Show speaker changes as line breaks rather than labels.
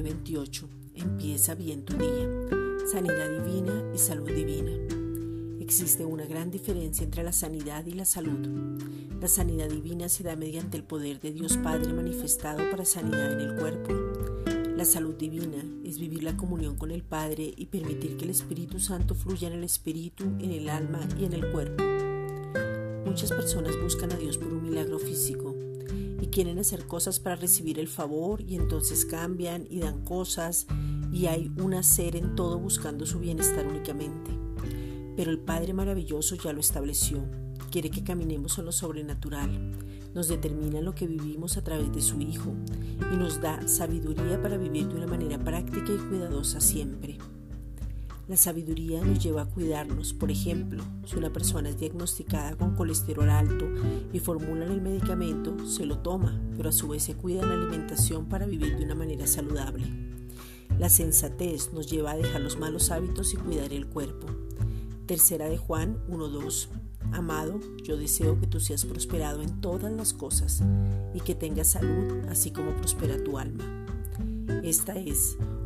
Comienza bien tu día. Sanidad divina y salud divina. Existe una gran diferencia entre la sanidad y la salud. La sanidad divina se da mediante el poder de Dios Padre manifestado para sanidad en el cuerpo. La salud divina es vivir la comunión con el Padre y permitir que el Espíritu Santo fluya en el espíritu, en el alma y en el cuerpo. Muchas personas buscan a Dios por un milagro físico quieren hacer cosas para recibir el favor y entonces cambian y dan cosas y hay un hacer en todo buscando su bienestar únicamente. Pero el Padre maravilloso ya lo estableció. Quiere que caminemos en lo sobrenatural. Nos determina lo que vivimos a través de su Hijo y nos da sabiduría para vivir de una manera práctica y cuidadosa siempre. La sabiduría nos lleva a cuidarnos. Por ejemplo, si una persona es diagnosticada con colesterol alto y formulan el medicamento, se lo toma, pero a su vez se cuida la alimentación para vivir de una manera saludable. La sensatez nos lleva a dejar los malos hábitos y cuidar el cuerpo. Tercera de Juan 1.2. Amado, yo deseo que tú seas prosperado en todas las cosas y que tengas salud, así como prospera tu alma. Esta es